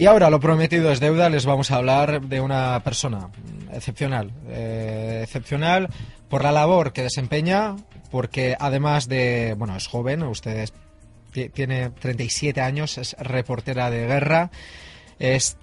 Y ahora, lo prometido es deuda, les vamos a hablar de una persona excepcional. Eh, excepcional por la labor que desempeña, porque además de, bueno, es joven, usted tiene 37 años, es reportera de guerra, es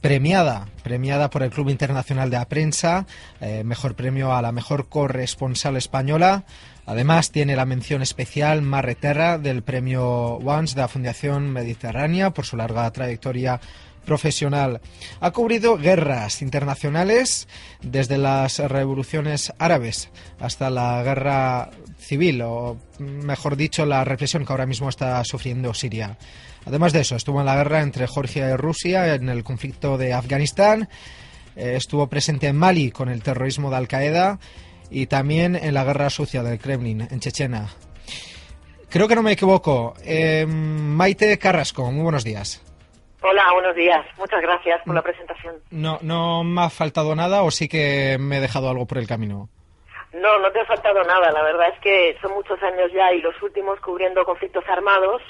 premiada, premiada por el Club Internacional de la Prensa, eh, mejor premio a la mejor corresponsal española. Además, tiene la mención especial Marreterra del premio Once de la Fundación Mediterránea por su larga trayectoria profesional. Ha cubrido guerras internacionales desde las revoluciones árabes hasta la guerra civil, o mejor dicho, la represión que ahora mismo está sufriendo Siria. Además de eso, estuvo en la guerra entre Georgia y Rusia, en el conflicto de Afganistán, eh, estuvo presente en Mali con el terrorismo de Al-Qaeda y también en la guerra sucia del Kremlin, en Chechena. Creo que no me equivoco. Eh, Maite Carrasco, muy buenos días. Hola, buenos días. Muchas gracias por la presentación. No, ¿No me ha faltado nada o sí que me he dejado algo por el camino? No, no te ha faltado nada. La verdad es que son muchos años ya y los últimos cubriendo conflictos armados.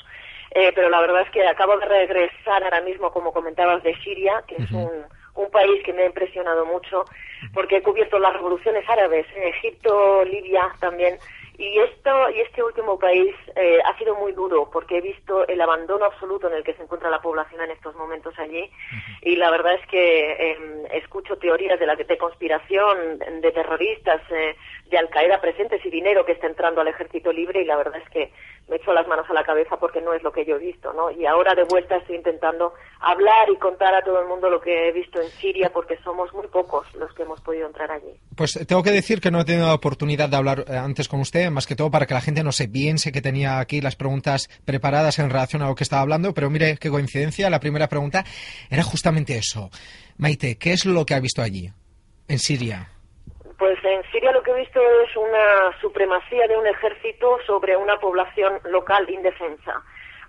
Eh, pero la verdad es que acabo de regresar ahora mismo, como comentabas, de Siria, que es un, un país que me ha impresionado mucho, porque he cubierto las revoluciones árabes en Egipto, Libia también, y esto y este último país eh, ha sido muy duro porque he visto el abandono absoluto en el que se encuentra la población en estos momentos allí y la verdad es que em, escucho teorías de la de conspiración de terroristas eh, de Al Qaeda presentes y dinero que está entrando al ejército libre y la verdad es que me echo las manos a la cabeza porque no es lo que yo he visto, ¿no? Y ahora de vuelta estoy intentando hablar y contar a todo el mundo lo que he visto en Siria porque somos muy pocos los que hemos podido entrar allí. Pues tengo que decir que no he tenido la oportunidad de hablar eh, antes con usted, más que todo para que la gente no se piense que tenía aquí las preguntas preparadas en relación a lo que estaba hablando, pero mire qué coincidencia, la primera pregunta era justamente eso. Maite, ¿qué es lo que ha visto allí, en Siria? Pues en Siria lo que he visto es una supremacía de un ejército sobre una población local indefensa.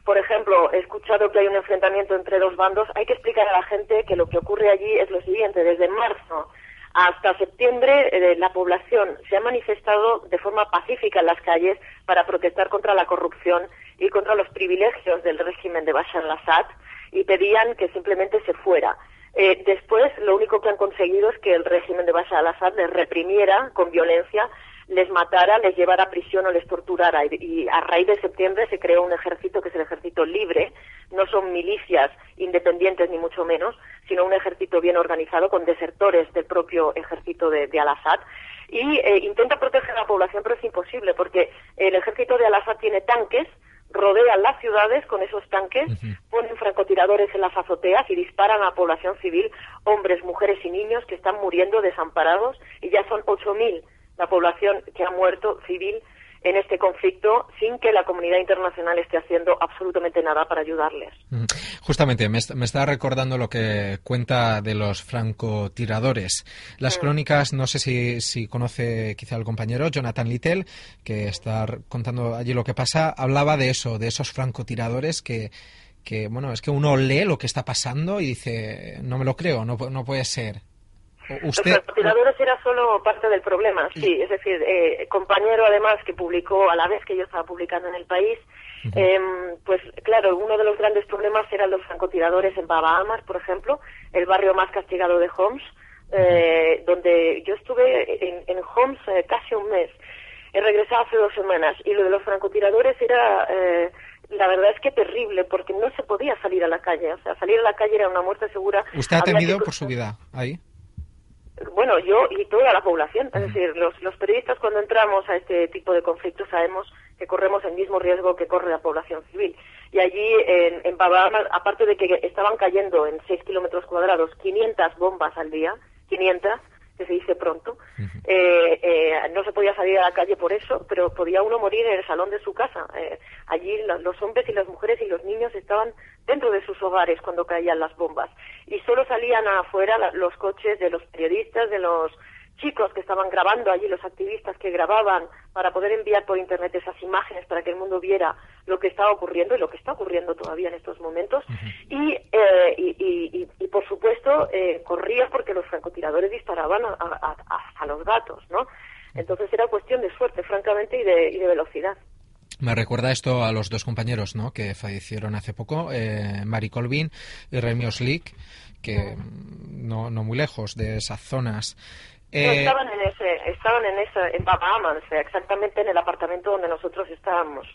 Por ejemplo, he escuchado que hay un enfrentamiento entre dos bandos. Hay que explicar a la gente que lo que ocurre allí es lo siguiente. Desde marzo hasta septiembre eh, la población se ha manifestado de forma pacífica en las calles para protestar contra la corrupción y contra los privilegios del régimen de Bashar al-Assad y pedían que simplemente se fuera. Eh, después, lo único que han conseguido es que el régimen de Bashar al-Assad les reprimiera con violencia, les matara, les llevara a prisión o les torturara. Y, a raíz de septiembre se creó un ejército que es el ejército libre. No son milicias independientes ni mucho menos, sino un ejército bien organizado con desertores del propio ejército de, Al-Assad. Y eh, intenta proteger a la población, pero es imposible porque el ejército de Al-Assad tiene tanques rodean las ciudades con esos tanques, ponen francotiradores en las azoteas y disparan a la población civil, hombres, mujeres y niños que están muriendo desamparados y ya son 8.000 la población que ha muerto civil en este conflicto sin que la comunidad internacional esté haciendo absolutamente nada para ayudarles. Justamente, me, está recordando lo que cuenta de los francotiradores. Las mm. crónicas, no sé si, si, conoce quizá el compañero Jonathan Little, que está contando allí lo que pasa, hablaba de eso, de esos francotiradores que, que bueno, es que uno lee lo que está pasando y dice, no me lo creo, no, no puede ser. Los francotiradores era solo parte del problema, sí. Es decir, eh, compañero además que publicó a la vez que yo estaba publicando en el país, em, pues claro, uno de los grandes problemas eran los francotiradores en Baba Amar, por ejemplo, el barrio más castigado de Homs, eh, donde yo estuve en, Homs eh, casi un mes. He regresado hace dos semanas y lo de los francotiradores era la verdad es que terrible, porque no se podía salir a la calle. O sea, salir a la calle era una muerte segura. ¿Usted ha temido por su vida ahí? Bueno, yo y toda la población. Es decir, los, los periodistas cuando entramos a este tipo de conflictos sabemos que corremos el mismo riesgo que corre la población civil. Y allí en, en aparte de que estaban cayendo en 6 kilómetros cuadrados 500 bombas al día, 500, que se dice pronto. Eh, eh, no se podía salir a la calle por eso, pero podía uno morir en el salón de su casa. Eh, allí los hombres y las mujeres y los niños estaban dentro de sus hogares cuando caían las bombas y solo salían afuera los coches de los periodistas, de los chicos que estaban grabando allí, los activistas que grababan para poder enviar por Internet esas imágenes para que el mundo viera lo que estaba ocurriendo y lo que está ocurriendo todavía en estos momentos. Eh, y, y, eh, corría porque los francotiradores disparaban a, los gatos, ¿no? Entonces era cuestión de suerte, francamente, y de, y de velocidad. Me recuerda esto a los dos compañeros ¿no? que fallecieron hace poco, eh, Mari Colvin y Remy Oslik, que no, no muy lejos de esas zonas. Eh, estaban en ese, estaban en esa, en Bahamas, exactamente en el apartamento donde nosotros estábamos.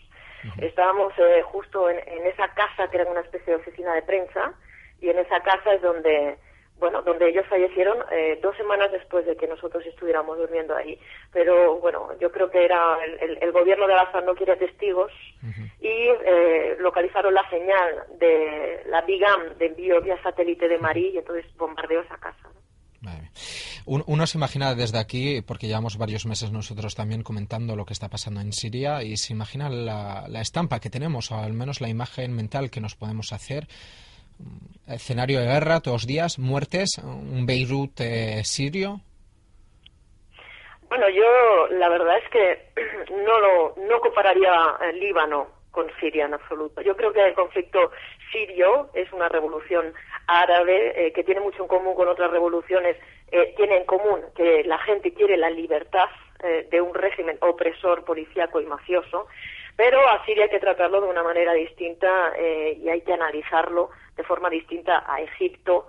Estábamos eh, justo en, esa casa que era una especie de oficina de prensa y en esa casa es donde, bueno, donde ellos fallecieron eh, dos semanas después de que nosotros estuviéramos durmiendo ahí. Pero bueno, yo creo que era el, gobierno de Al-Assad no quiere testigos y localizaron la señal de la BIGAM de envío vía satélite de Marí y entonces bombardeó esa casa. Uno se imagina desde aquí, porque llevamos varios meses nosotros también comentando lo que está pasando en Siria, y se imagina la, estampa que tenemos, o al menos la imagen mental que nos podemos hacer. Escenario de guerra, todos días, muertes, un Beirut eh, sirio. Bueno, yo la verdad es que no lo no compararía el Líbano con Siria en absoluto. Yo creo que el conflicto sirio es una revolución árabe eh, que tiene mucho en común con otras revoluciones, eh, tiene en común que la gente quiere la libertad eh, de un régimen opresor, policíaco y mafioso, pero a Siria hay que tratarlo de una manera distinta y hay que analizarlo de forma distinta a Egipto,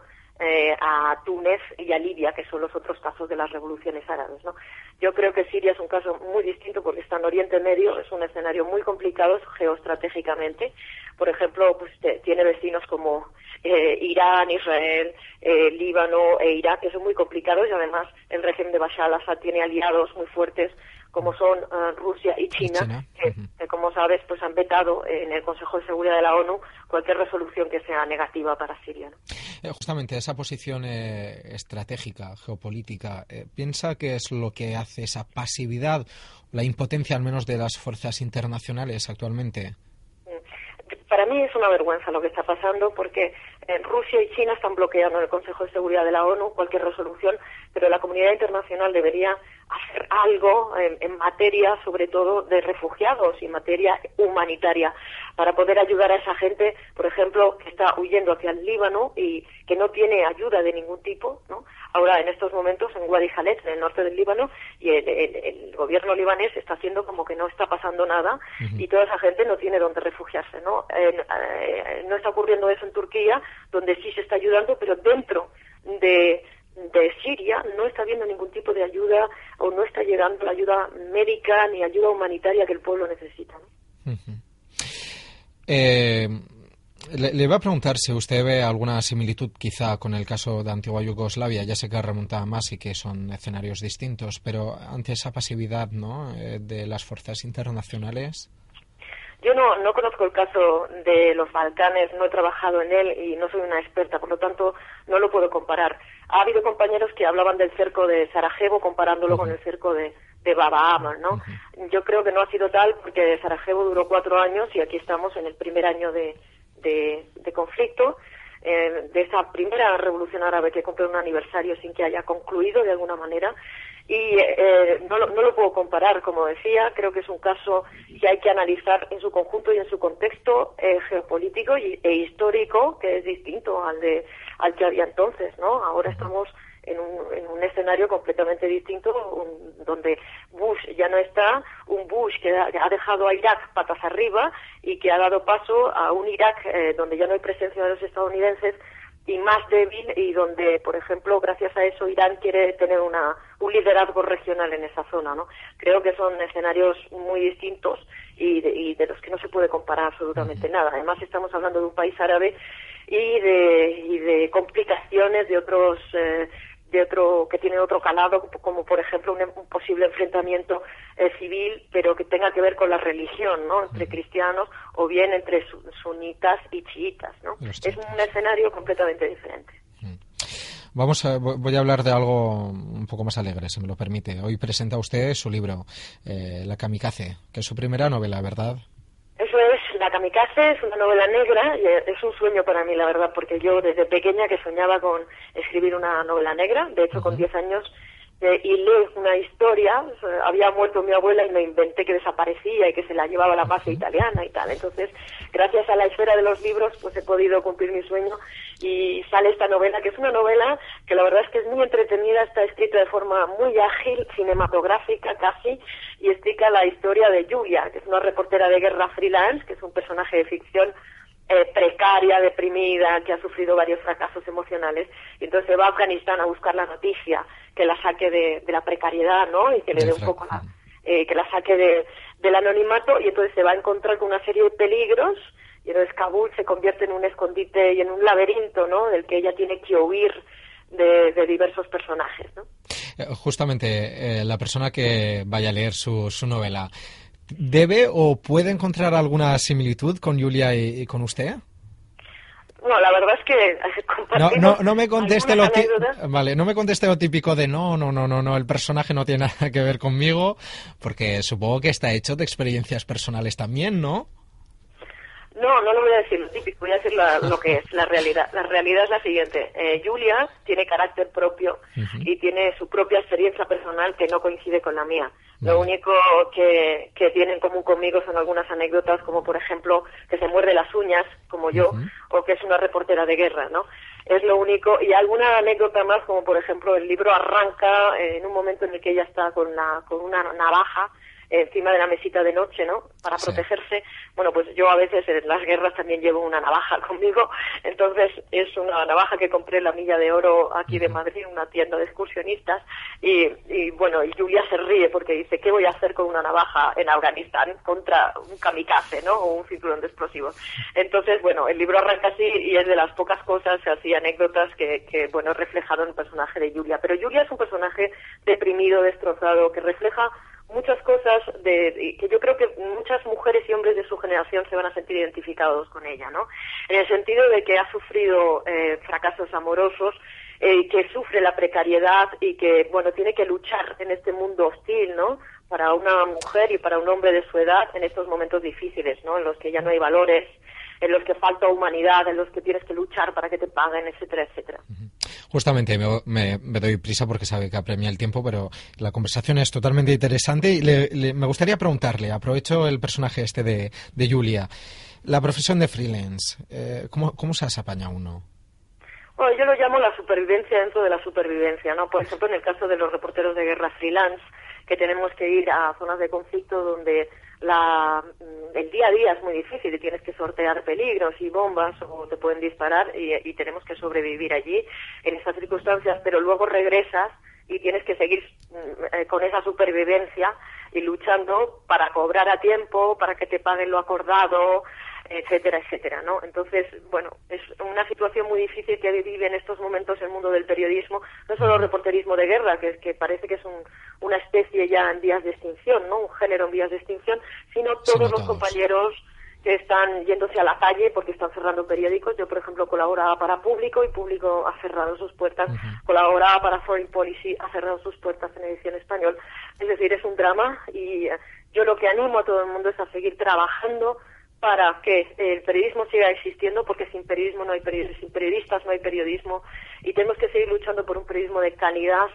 a Túnez y a Libia, que son los otros casos de las revoluciones árabes. ¿no? Yo creo que Siria es un caso muy distinto porque está en Oriente Medio, es un escenario muy complicado geoestratégicamente. Por ejemplo, pues tiene vecinos como eh, Irán, Israel, eh, Líbano e Irak, que son muy complicados y además el régimen de Bashar al-Assad tiene aliados muy fuertes como son eh, Rusia y China, que, como sabes pues han vetado en el Consejo de Seguridad de la ONU cualquier resolución que sea negativa para Siria. justamente esa posición estratégica, geopolítica, ¿piensa que es lo que hace esa pasividad, la impotencia al menos de las fuerzas internacionales actualmente? para mí es una vergüenza lo que está pasando porque eh, Rusia y China están bloqueando en el Consejo de Seguridad de la ONU cualquier resolución, pero la comunidad internacional debería hacer algo en, materia, sobre todo, de refugiados y materia humanitaria, para poder ayudar a esa gente, por ejemplo, que está huyendo hacia el Líbano y que no tiene ayuda de ningún tipo, ¿no? Ahora, en estos momentos, en Wadi Khaled, en el norte del Líbano, y el, gobierno libanés está haciendo como que no está pasando nada y toda esa gente no tiene dónde refugiarse, ¿no? Eh, no está ocurriendo eso en Turquía, donde sí se está ayudando, pero dentro de de Siria no está habiendo ningún tipo de ayuda o no está llegando la ayuda médica ni ayuda humanitaria que el pueblo necesita. Eh, le, va a preguntar si usted ve alguna similitud quizá con el caso de antigua Yugoslavia. Ya sé que remonta más y que son escenarios distintos, pero ante esa pasividad ¿no? Eh, de las fuerzas internacionales. Yo no, no conozco el caso de los Balcanes, no he trabajado en él y no soy una experta, por lo tanto no lo puedo comparar. Ha habido compañeros que hablaban del cerco de Sarajevo comparándolo con el cerco de, de Baba Amar, ¿no? Yo creo que no ha sido tal porque Sarajevo duró cuatro años y aquí estamos en el primer año de, de, conflicto. Eh, de esa primera revolución árabe que cumple un aniversario sin que haya concluido de alguna manera y eh, no, no, lo puedo comparar, como decía, creo que es un caso que hay que analizar en su conjunto y en su contexto eh, geopolítico y, e histórico, que es distinto al, de, al que había entonces, ¿no? Ahora estamos en un, en un escenario completamente distinto, donde Bush ya no está, un Bush que ha, dejado a Irak patas arriba y que ha dado paso a un Irak eh, donde ya no hay presencia de los estadounidenses y más débil y donde, por ejemplo, gracias a eso Irán quiere tener una, un liderazgo regional en esa zona, ¿no? Creo que son escenarios muy distintos y de, y de los que no se puede comparar absolutamente nada. Además, estamos hablando de un país árabe y de, y de complicaciones de otros eh, de otro que tiene otro calado como por ejemplo un, posible enfrentamiento eh, civil pero que tenga que ver con la religión no entre cristianos o bien entre sunitas y chiitas no es un escenario completamente diferente. Vamos a, voy a hablar de algo un poco más alegre, si me lo permite. Hoy presenta usted su libro, eh, La Kamikaze, que es su primera novela, ¿verdad? Es, una novela negra y es un sueño para mí, la verdad, porque yo desde pequeña que soñaba con escribir una novela negra, de hecho con 10 años y leí una historia, había muerto mi abuela y me inventé que desaparecía y que se la llevaba a la mafia italiana y tal. Entonces, gracias a la esfera de los libros, pues he podido cumplir mi sueño y sale esta novela, que es una novela que la verdad es que es muy entretenida, está escrita de forma muy ágil, cinematográfica casi, y explica la historia de Julia, que es una reportera de guerra freelance, que es un personaje de ficción eh, precaria, deprimida, que ha sufrido varios fracasos emocionales, y entonces se va a Afganistán a buscar la noticia que la saque de, la precariedad, ¿no? Y que le dé un poco la, eh, que la saque de, del anonimato, y entonces se va a encontrar con una serie de peligros, y entonces Kabul se convierte en un escondite y en un laberinto, ¿no? Del que ella tiene que huir de, diversos personajes, ¿no? Eh, justamente, la persona que vaya a leer su, su novela, ¿Debe o puede encontrar alguna similitud con Julia y, con usted? No, la verdad es que no, no, no me conteste lo vale, no me conteste lo típico de no, no, no, no, no, el personaje no tiene nada que ver conmigo, porque supongo que está hecho de experiencias personales también, ¿no? No, no lo voy a decir lo típico, voy a decir lo que es la realidad. La realidad es la siguiente. Eh, Julia tiene carácter propio y tiene su propia experiencia personal que no coincide con la mía. Lo único que, que tiene en común conmigo son algunas anécdotas, como por ejemplo que se muerde las uñas, como yo, o que es una reportera de guerra, ¿no? Es lo único. Y alguna anécdota más, como por ejemplo el libro arranca en un momento en el que ella está con, la, con una navaja encima de la mesita de noche, ¿no? Para protegerse. Bueno, pues yo a veces en las guerras también llevo una navaja conmigo, entonces es una navaja que compré en la Milla de Oro aquí de Madrid, una tienda de excursionistas, y, y bueno, y Julia se ríe porque dice, ¿qué voy a hacer con una navaja en Afganistán contra un kamikaze, ¿no? O un cinturón de explosivos. Entonces, bueno, el libro arranca así y es de las pocas cosas, así anécdotas que, que bueno, en el personaje de Julia. Pero Julia es un personaje deprimido, destrozado, que refleja muchas cosas de, que yo creo que muchas mujeres y hombres de su generación se van a sentir identificados con ella, ¿no? En el sentido de que ha sufrido eh, fracasos amorosos, eh, que sufre la precariedad y que, bueno, tiene que luchar en este mundo hostil, ¿no? Para una mujer y para un hombre de su edad en estos momentos difíciles, ¿no? En los que ya no hay valores, en los que falta humanidad, en los que tienes que luchar para que te paguen, etcétera, etcétera. Justamente me, doy prisa porque sabe que apremia el tiempo, pero la conversación es totalmente interesante y me gustaría preguntarle, aprovecho el personaje este de, Julia, la profesión de freelance, eh, ¿cómo, ¿cómo se apaña uno? Bueno, yo lo llamo la supervivencia dentro de la supervivencia, ¿no? Por ejemplo, en el caso de los reporteros de guerra freelance, que tenemos que ir a zonas de conflicto donde la, mm, el día a día es muy difícil y tienes que sortear peligros y bombas o te pueden disparar y, tenemos que sobrevivir allí en esas circunstancias, pero luego regresas y tienes que seguir mm, eh, con esa supervivencia y luchando para cobrar a tiempo, para que te paguen lo acordado, etcétera, etcétera, ¿no? Entonces, bueno, es una situación muy difícil que vive en estos momentos el mundo del periodismo, no solo el reporterismo de guerra, que, que parece que es una especie ya en vías de extinción, ¿no? Un género en vías de extinción, sino todos los compañeros que están yéndose a la calle porque están cerrando periódicos. Yo, por ejemplo, colaboraba para Público y Público ha cerrado sus puertas. Colaboraba para Foreign Policy, ha cerrado sus puertas en edición español. Es decir, es un drama y yo lo que animo a todo el mundo es a seguir trabajando para que el periodismo siga existiendo, porque sin periodismo no hay periodistas, sin periodistas no hay periodismo, y tenemos que seguir luchando por un periodismo de calidad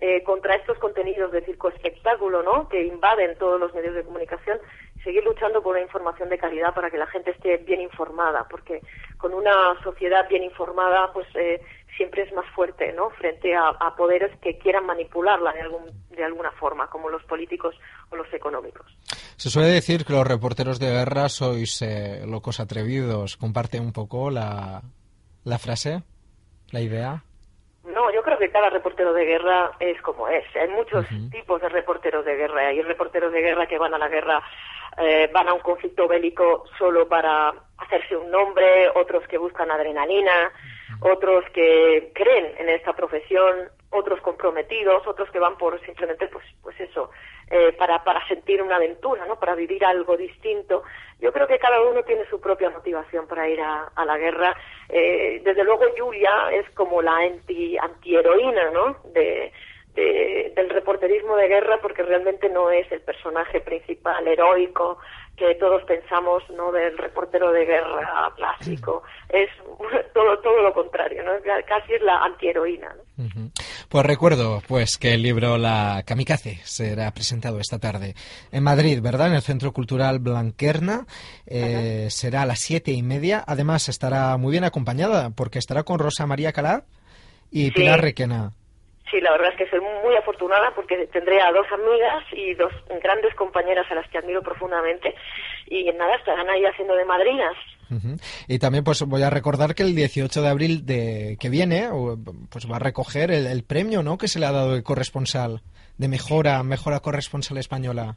eh, contra estos contenidos de circo espectáculo, ¿no? Que invaden todos los medios de comunicación, seguir luchando por una información de calidad para que la gente esté bien informada, porque con una sociedad bien informada, pues eh, siempre es más fuerte, ¿no? Frente a, poderes que quieran manipularla de, algún, de alguna forma, como los políticos o los económicos. Se suele decir que los reporteros de guerra sois eh, locos atrevidos. ¿Comparte un poco la, la frase, la idea? No, yo creo que cada reportero de guerra es como es. Hay muchos tipos de reporteros de guerra. Hay reporteros de guerra que van a la guerra, eh, van a un conflicto bélico solo para hacerse un nombre, otros que buscan adrenalina, otros que creen en esta profesión otros comprometidos, otros que van por simplemente, pues, pues eso, eh, para, para sentir una aventura, ¿no? Para vivir algo distinto. Yo creo que cada uno tiene su propia motivación para ir a, la guerra. Eh, desde luego Julia es como la anti, antiheroína, ¿no? De, de, del reporterismo de guerra porque realmente no es el personaje principal heroico que todos pensamos no del reportero de guerra clásico. Es todo todo lo contrario no casi es la antiheroína ¿no? pues recuerdo pues que el libro La Kamikaze será presentado esta tarde en Madrid verdad en el Centro Cultural Blanquerna. Eh, será a las siete y media. Además estará muy bien acompañada porque estará con Rosa María Calá y Sí. Pilar Requena Sí, la verdad es que soy muy afortunada porque tendré a dos amigas y dos grandes compañeras a las que admiro profundamente y nada, estarán ahí haciendo de madrinas. Y también pues voy a recordar que el 18 de abril de que viene pues va a recoger el, el premio ¿no? que se le ha dado de corresponsal de mejora mejora corresponsal española.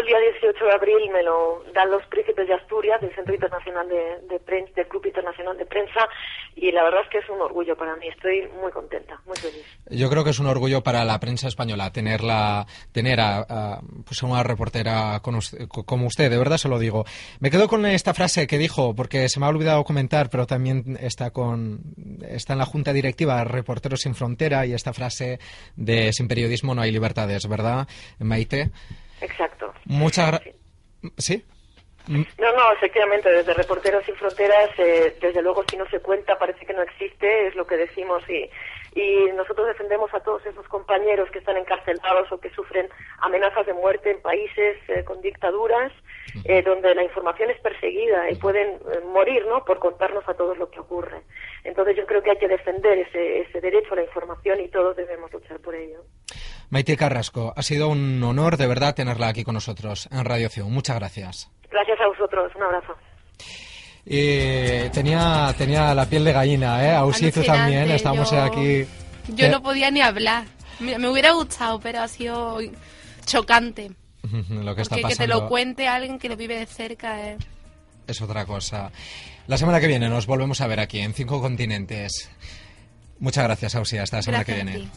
El día 18 de abril, me lo dan los príncipes de Asturias del Centro Internacional de, de Prensa, del Club Internacional de Prensa y la verdad es que es un orgullo para mí, estoy muy contenta, muy feliz. Yo creo que es un orgullo para la prensa española tenerla tener a, a, pues una reportera con usted- co- como usted, de verdad se lo digo. Me quedo con esta frase que dijo porque se me ha olvidado comentar, pero también está con está en la junta directiva Reporteros sin Frontera y esta frase de sin periodismo no hay libertades, ¿verdad, Maite? Exacto. Muchas gracias. ¿Sí? No, no, efectivamente, desde Reporteros Sin Fronteras, eh, desde luego si no se cuenta parece que no existe, es lo que decimos y, y nosotros defendemos a todos esos compañeros que están encarcelados o que sufren amenazas de muerte en países eh, con dictaduras eh, donde la información es perseguida y pueden eh, morir, ¿no?, por contarnos a todos lo que ocurre. Entonces yo creo que hay que defender ese, ese derecho a la información y todos debemos luchar por ello. Maite Carrasco, ha sido un honor de verdad tenerla aquí con nosotros en Radio Acción. Muchas gracias. Gracias a vosotros, un abrazo. Y tenía, tenía la piel de gallina, ¿eh? Ausi, tú también, estamos yo- aquí. Yo Eh, no podía ni hablar. Me, me hubiera gustado, pero ha sido chocante. Lo que está Porque que te pasando lo cuente alguien que lo vive de cerca eh. es otra cosa. La semana que viene nos volvemos a ver aquí en Cinco Continentes. Muchas gracias, Ausi. Hasta la semana Gracias que viene.